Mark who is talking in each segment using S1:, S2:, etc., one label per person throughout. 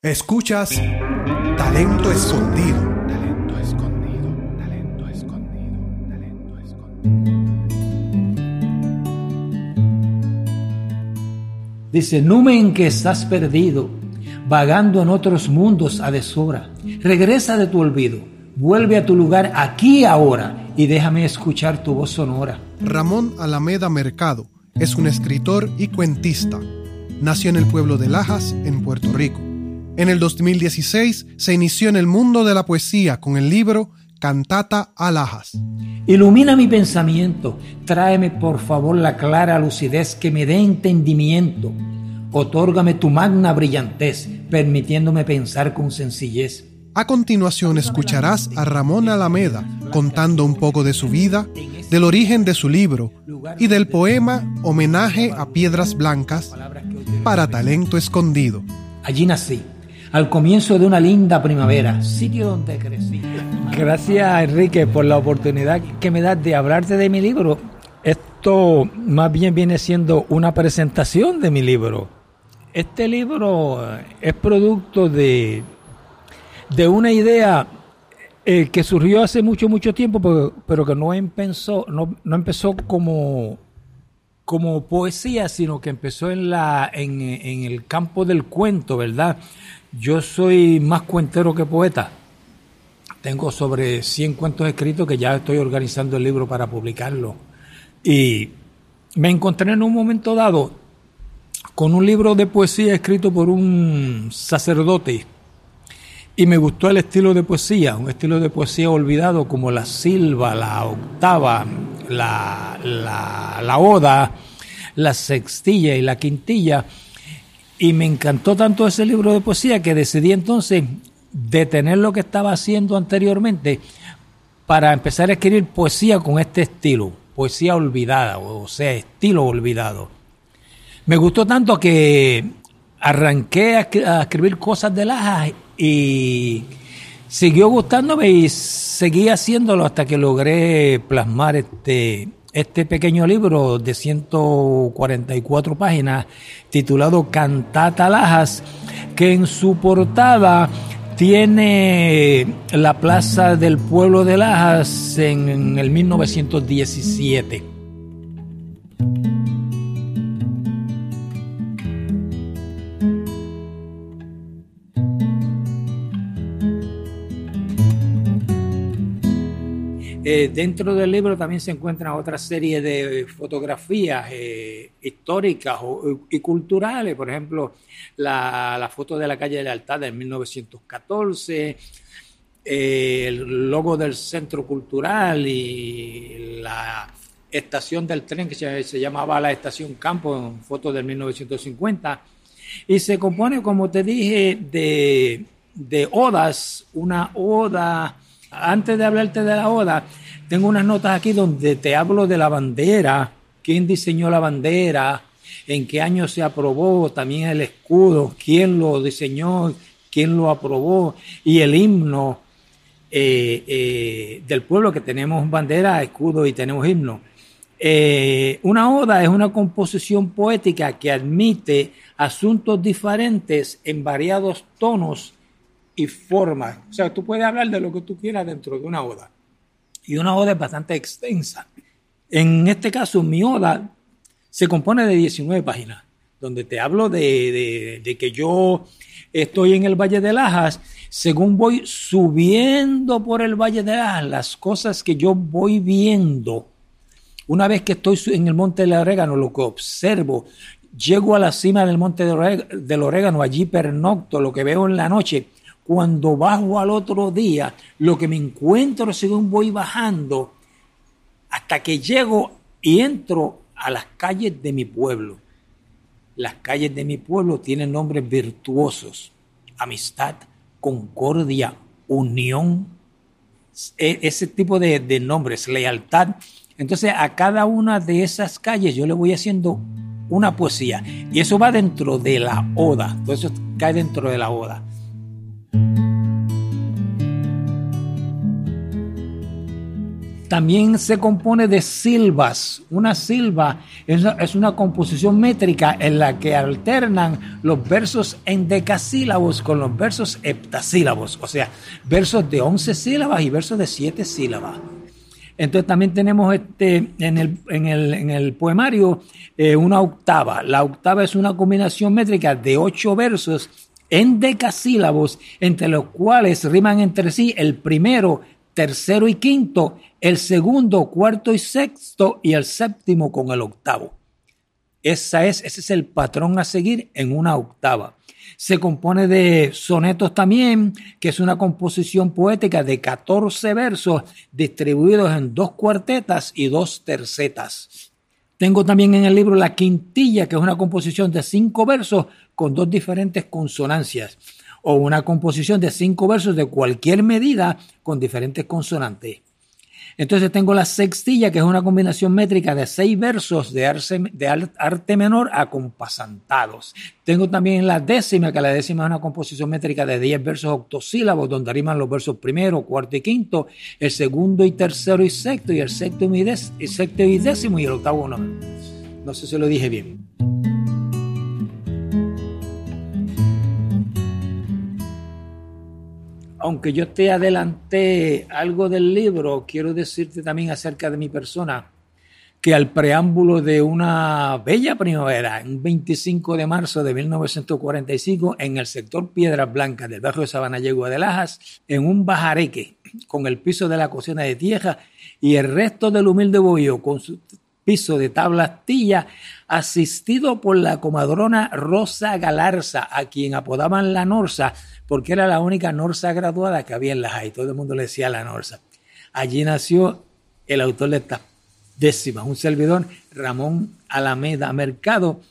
S1: Escuchas Talento Escondido.
S2: Talento escondido, talento escondido, talento escondido.
S3: Dice, numen que estás perdido, vagando en otros mundos a deshora. Regresa de tu olvido, vuelve a tu lugar aquí ahora y déjame escuchar tu voz sonora.
S1: Ramón Alameda Mercado es un escritor y cuentista. Nació en el pueblo de Lajas, en Puerto Rico. En el 2016 se inició en el mundo de la poesía con el libro Cantata a Lajas.
S3: Ilumina mi pensamiento, tráeme por favor la clara lucidez que me dé entendimiento. Otórgame tu magna brillantez, permitiéndome pensar con sencillez.
S1: A continuación escucharás a Ramón Alameda contando un poco de su vida, del origen de su libro y del poema Homenaje a Piedras Blancas para Talento Escondido.
S3: Allí nací, al comienzo de una linda primavera, sitio donde crecí.
S4: Gracias Enrique por la oportunidad que me das de hablarte de mi libro. Esto más bien viene siendo una presentación de mi libro. Este libro eh, es producto de, de una idea eh, que surgió hace mucho, mucho tiempo, pero, pero que no empezó, no, no empezó como, como poesía, sino que empezó en, la, en, en el campo del cuento, ¿verdad? Yo soy más cuentero que poeta. Tengo sobre 100 cuentos escritos que ya estoy organizando el libro para publicarlo. Y me encontré en un momento dado con un libro de poesía escrito por un sacerdote y me gustó el estilo de poesía, un estilo de poesía olvidado como la silva, la octava, la, la, la oda, la sextilla y la quintilla. Y me encantó tanto ese libro de poesía que decidí entonces detener lo que estaba haciendo anteriormente para empezar a escribir poesía con este estilo, poesía olvidada, o sea, estilo olvidado. Me gustó tanto que arranqué a, escribir cosas de Lajas y siguió gustándome y seguí haciéndolo hasta que logré plasmar este, este pequeño libro de 144 páginas titulado Cantata Lajas, que en su portada tiene la plaza del pueblo de Lajas en, el 1917.
S3: Eh, dentro del libro también se encuentra otra serie de fotografías eh, históricas y culturales, por ejemplo, la, la, foto de la calle de Lealtad en 1914, eh, el logo del Centro Cultural y la estación del tren que se, llamaba la Estación Campo, en foto del 1950, y se compone, como te dije, de, de odas, una oda antes de hablarte de la oda, tengo unas notas aquí donde te hablo de la bandera, quién diseñó la bandera, en qué año se aprobó, también el escudo, quién lo diseñó, quién lo aprobó, y el himno eh, eh, del pueblo, que tenemos bandera, escudo y tenemos himno. Eh, una oda es una composición poética que admite asuntos diferentes en variados tonos y formas. O sea, tú puedes hablar de lo que tú quieras dentro de una oda. Y una oda es bastante extensa. En este caso, mi oda se compone de 19 páginas, donde te hablo de, de, de que yo estoy en el Valle de Lajas, según voy subiendo por el Valle de Lajas, las cosas que yo voy viendo. Una vez que estoy en el Monte del Orégano, lo que observo, llego a la cima del Monte del Orégano, allí pernocto, lo que veo en la noche, cuando bajo al otro día, lo que me encuentro según voy bajando, hasta que llego y entro a las calles de mi pueblo. Las calles de mi pueblo tienen nombres virtuosos, amistad, concordia, unión, e, ese tipo de, de nombres, lealtad. Entonces a cada una de esas calles yo le voy haciendo una poesía y eso va dentro de la oda, todo eso cae dentro de la oda. También se compone de silbas. Una silba es, una composición métrica en la que alternan los versos endecasílabos con los versos heptasílabos, o sea, versos de 11 sílabas y versos de 7 sílabas. Entonces también tenemos este, en, el, en, el, en el poemario eh, una octava. La octava es una combinación métrica de ocho versos en decasílabos, entre los cuales riman entre sí el primero, tercero y quinto, el segundo, cuarto y sexto, y el séptimo con el octavo. Esa es, ese es el patrón a seguir en una octava. Se compone de sonetos también, que es una composición poética de 14 versos distribuidos en dos cuartetas y dos tercetas. Tengo también en el libro La Quintilla, que es una composición de cinco versos con dos diferentes consonancias, o una composición de cinco versos de cualquier medida con diferentes consonantes. Entonces tengo la sextilla, que es una combinación métrica de seis versos de arte, menor acompasantados. Tengo también la décima, que la décima es una composición métrica de diez versos octosílabos, donde riman los versos primero, cuarto y quinto, el segundo y tercero y sexto, y el séptimo y, sexto y décimo, y el octavo no. No sé si lo dije bien. Aunque yo te adelanté algo del libro, quiero decirte también acerca de mi persona, que al preámbulo de una bella primavera, un 25 de marzo de 1945, en el sector Piedras Blancas del barrio de Sabanallegua de Lajas, en un bajareque, con el piso de la cocina de tierra y el resto del humilde bollo con su piso de tabla astilla, asistido por la comadrona Rosa Galarza, a quien apodaban la Norsa, porque era la única Norsa graduada que había en la JAI. Todo el mundo le decía la Norsa. Allí nació el autor de esta décima, un servidor, Ramón Alameda Mercado,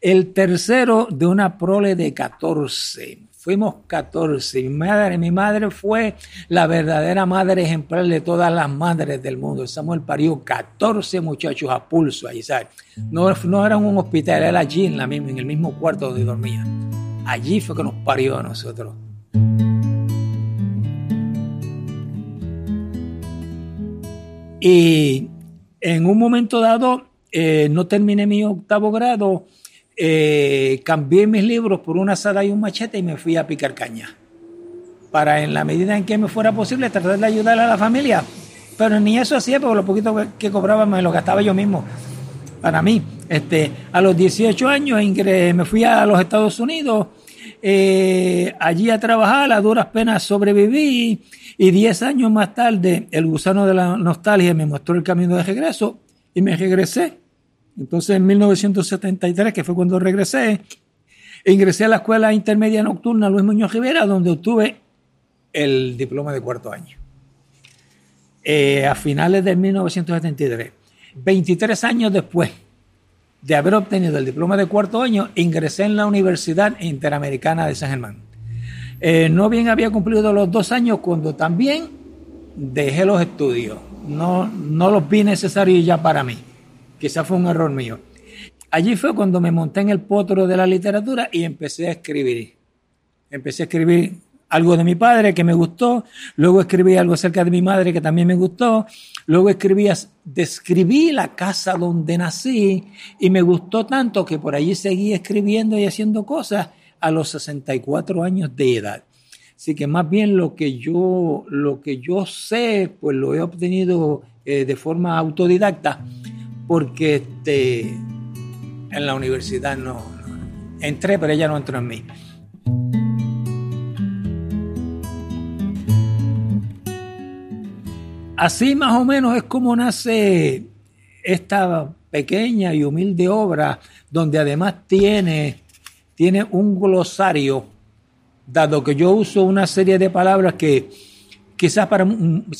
S3: el tercero de una prole de 14. Fuimos 14. Mi madre, mi madre fue la verdadera madre ejemplar de todas las madres del mundo. Samuel parió 14 muchachos a pulso ahí, ¿sabes? No, no era un hospital, era allí en el mismo cuarto donde dormía. Allí fue que nos parió a nosotros. Y en un momento dado, eh, no terminé mi octavo grado, eh, cambié mis libros por una asada y un machete y me fui a picar caña. Para en la medida en que me fuera posible tratar de ayudar a la familia. Pero ni eso hacía, porque lo poquito que cobraba me lo gastaba yo mismo. Para mí, este, a los 18 años me fui a los Estados Unidos eh, allí a trabajar, a duras penas sobreviví y diez años más tarde el gusano de la nostalgia me mostró el camino de regreso y me regresé. Entonces en 1973, que fue cuando regresé, ingresé a la escuela intermedia nocturna Luis Muñoz Rivera, donde obtuve el diploma de cuarto año. Eh, a finales de 1973, 23 años después, de haber obtenido el diploma de cuarto año, ingresé en la Universidad Interamericana de San Germán. Eh, no bien había cumplido los dos años cuando también dejé los estudios. No, no los vi necesarios ya para mí. Quizás fue un error mío. Allí fue cuando me monté en el potro de la literatura y empecé a escribir. Empecé a escribir algo de mi padre que me gustó, luego escribí algo acerca de mi madre que también me gustó, luego escribí, describí la casa donde nací y me gustó tanto que por allí seguí escribiendo y haciendo cosas a los 64 años de edad. Así que más bien lo que yo, lo que yo sé, pues lo he obtenido eh, de forma autodidacta, porque este, en la universidad no, entré, pero ella no entró en mí. Así más o menos es como nace esta pequeña y humilde obra, donde además tiene, tiene un glosario, dado que yo uso una serie de palabras que quizás para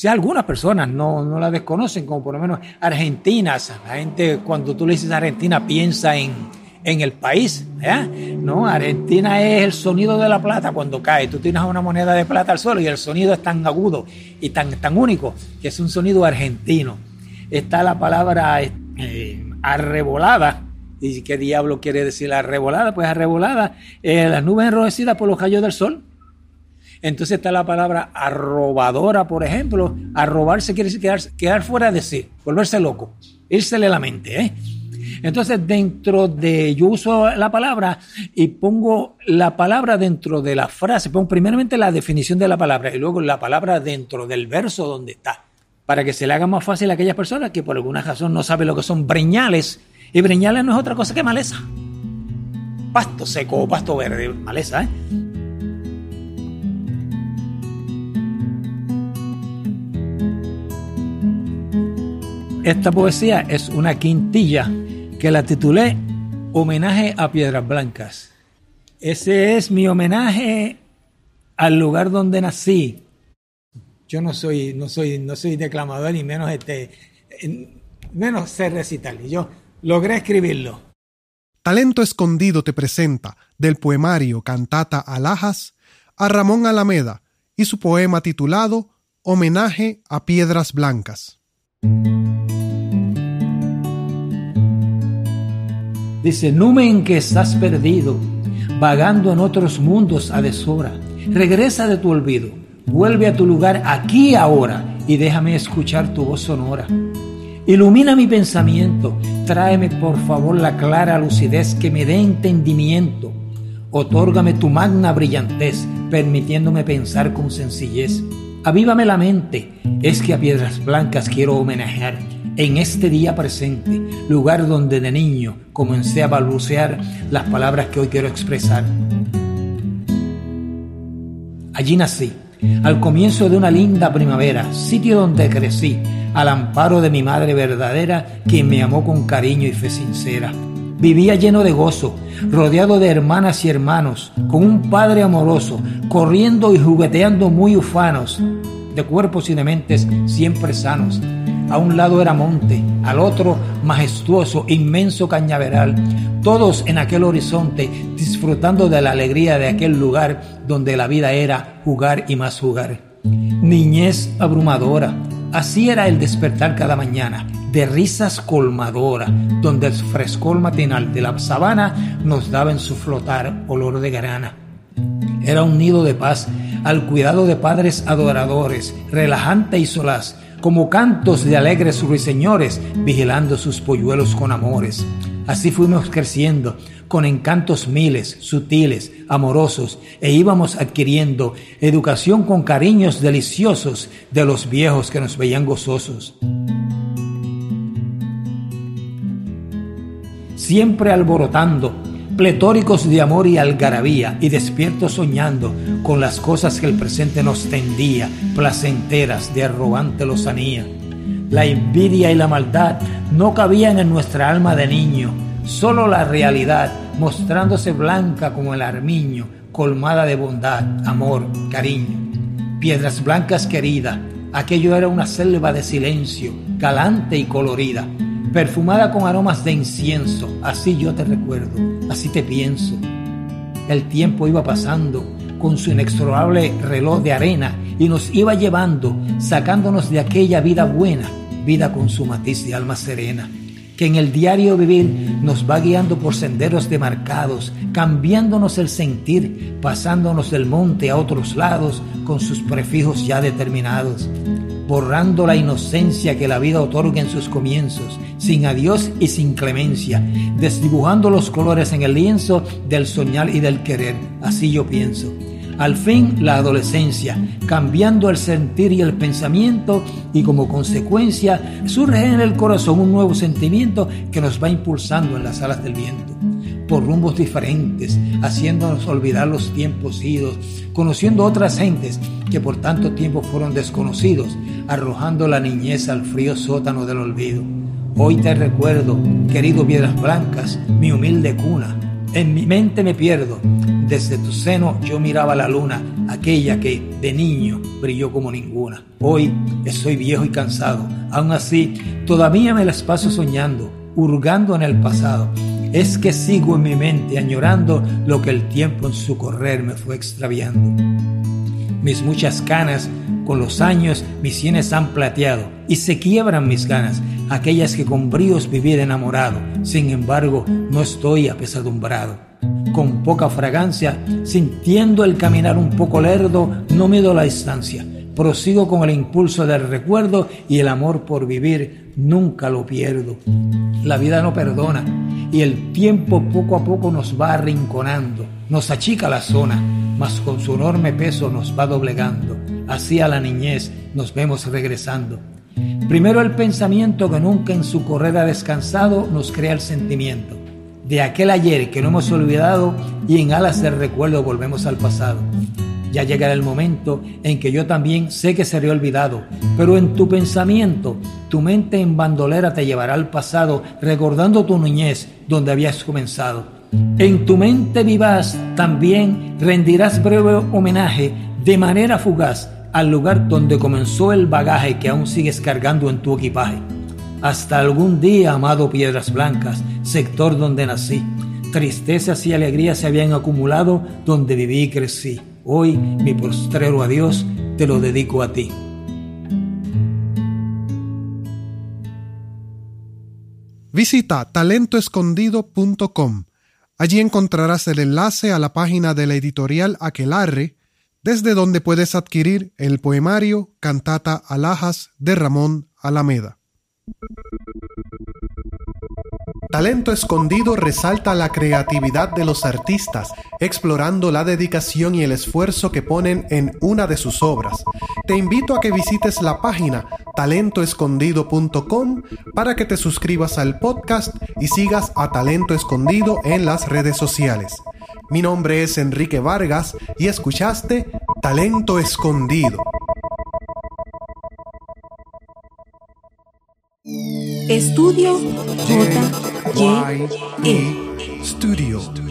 S3: algunas personas no, no la desconocen, como por lo menos argentinas. La gente cuando tú le dices Argentina piensa en, en el país. No, Argentina es el sonido de la plata cuando cae. Tú tienes una moneda de plata al suelo y el sonido es tan agudo y tan, tan único que es un sonido argentino. Está la palabra eh, arrebolada. ¿Y qué diablo quiere decir arrebolada? Pues arrebolada, eh, las nubes enrojecidas por los rayos del sol. Entonces está la palabra arrobadora, por ejemplo. Arrobarse quiere decir quedar, fuera de sí, volverse loco, írsele la mente. ¿eh? Entonces, dentro de, yo uso la palabra y pongo la palabra dentro de la frase, pongo primeramente la definición de la palabra y luego la palabra dentro del verso donde está, para que se le haga más fácil a aquellas personas que por alguna razón no saben lo que son breñales. Y breñales no es otra cosa que maleza. Pasto seco o pasto verde, maleza, ¿eh? Esta poesía es una quintilla que la titulé Homenaje a Piedras Blancas. Ese es mi homenaje al lugar donde nací. Yo no soy, no soy, no soy declamador ni menos este, menos sé recitar. Yo logré escribirlo.
S1: Talento Escondido te presenta del poemario Cantata Alhajas a Ramón Alameda y su poema titulado Homenaje a Piedras Blancas.
S3: Dice, numen que estás perdido, vagando en otros mundos a deshora. Regresa de tu olvido, vuelve a tu lugar aquí ahora y déjame escuchar tu voz sonora. Ilumina mi pensamiento, tráeme por favor la clara lucidez que me dé entendimiento. Otórgame tu magna brillantez, permitiéndome pensar con sencillez. Avívame la mente, es que a piedras blancas quiero homenajear en este día presente, lugar donde de niño comencé a balbucear las palabras que hoy quiero expresar. Allí nací, al comienzo de una linda primavera, sitio donde crecí, al amparo de mi madre verdadera, quien me amó con cariño y fe sincera. Vivía lleno de gozo, rodeado de hermanas y hermanos, con un padre amoroso, corriendo y jugueteando muy ufanos, de cuerpos y de mentes siempre sanos. A un lado era monte, al otro majestuoso, inmenso cañaveral, todos en aquel horizonte disfrutando de la alegría de aquel lugar donde la vida era jugar y más jugar. Niñez abrumadora, así era el despertar cada mañana, de risas colmadora, donde el frescor matinal de la sabana nos daba en su flotar olor de grana. Era un nido de paz al cuidado de padres adoradores, relajante y solaz, como cantos de alegres ruiseñores, vigilando sus polluelos con amores. Así fuimos creciendo, con encantos miles, sutiles, amorosos, e íbamos adquiriendo educación con cariños deliciosos de los viejos que nos veían gozosos. Siempre alborotando, pletóricos de amor y algarabía, y despiertos soñando con las cosas que el presente nos tendía, placenteras de arrogante lozanía. La envidia y la maldad no cabían en nuestra alma de niño, solo la realidad, mostrándose blanca como el armiño, colmada de bondad, amor, cariño. Piedras blancas querida, aquello era una selva de silencio, galante y colorida perfumada con aromas de incienso. Así yo te recuerdo, así te pienso. El tiempo iba pasando con su inexorable reloj de arena y nos iba llevando, sacándonos de aquella vida buena, vida con su matiz de alma serena, que en el diario vivir nos va guiando por senderos demarcados, cambiándonos el sentir, pasándonos del monte a otros lados con sus prefijos ya determinados borrando la inocencia que la vida otorga en sus comienzos, sin adiós y sin clemencia, desdibujando los colores en el lienzo del soñar y del querer, así yo pienso. Al fin la adolescencia, cambiando el sentir y el pensamiento y como consecuencia surge en el corazón un nuevo sentimiento que nos va impulsando en las alas del viento por rumbos diferentes, haciéndonos olvidar los tiempos idos, conociendo otras gentes que por tanto tiempo fueron desconocidos, arrojando la niñez al frío sótano del olvido. Hoy te recuerdo, querido Piedras Blancas, mi humilde cuna. En mi mente me pierdo. Desde tu seno yo miraba la luna, aquella que de niño brilló como ninguna. Hoy estoy viejo y cansado. Aún así, todavía me las paso soñando, hurgando en el pasado es que sigo en mi mente añorando lo que el tiempo en su correr me fue extraviando. Mis muchas canas, con los años mis sienes han plateado y se quiebran mis ganas, aquellas que con bríos viví enamorado. Sin embargo, no estoy apesadumbrado. Con poca fragancia, sintiendo el caminar un poco lerdo, no mido la distancia. Prosigo con el impulso del recuerdo y el amor por vivir nunca lo pierdo. La vida no perdona y el tiempo poco a poco nos va arrinconando, nos achica la zona, mas con su enorme peso nos va doblegando. Así a la niñez nos vemos regresando. Primero el pensamiento que nunca en su correr ha descansado nos crea el sentimiento de aquel ayer que no hemos olvidado y en alas del recuerdo volvemos al pasado. Ya llegará el momento en que yo también sé que seré olvidado, pero en tu pensamiento, tu mente en bandolera te llevará al pasado, recordando tu niñez donde habías comenzado. En tu mente vivaz también rendirás breve homenaje de manera fugaz al lugar donde comenzó el bagaje que aún sigues cargando en tu equipaje. Hasta algún día, amado Piedras Blancas, sector donde nací, tristezas y alegrías se habían acumulado donde viví y crecí. Hoy mi postrero adiós te lo dedico a ti.
S1: Visita talentoescondido.com. Allí encontrarás el enlace a la página de la editorial Aquelarre, desde donde puedes adquirir el poemario Cantata Alhajas de Ramón Alameda. Talento Escondido resalta la creatividad de los artistas, explorando la dedicación y el esfuerzo que ponen en una de sus obras. Te invito a que visites la página talentoescondido.com para que te suscribas al podcast y sigas a Talento Escondido en las redes sociales. Mi nombre es Enrique Vargas y escuchaste Talento Escondido.
S5: Estudio J. Y. E.
S1: Studio.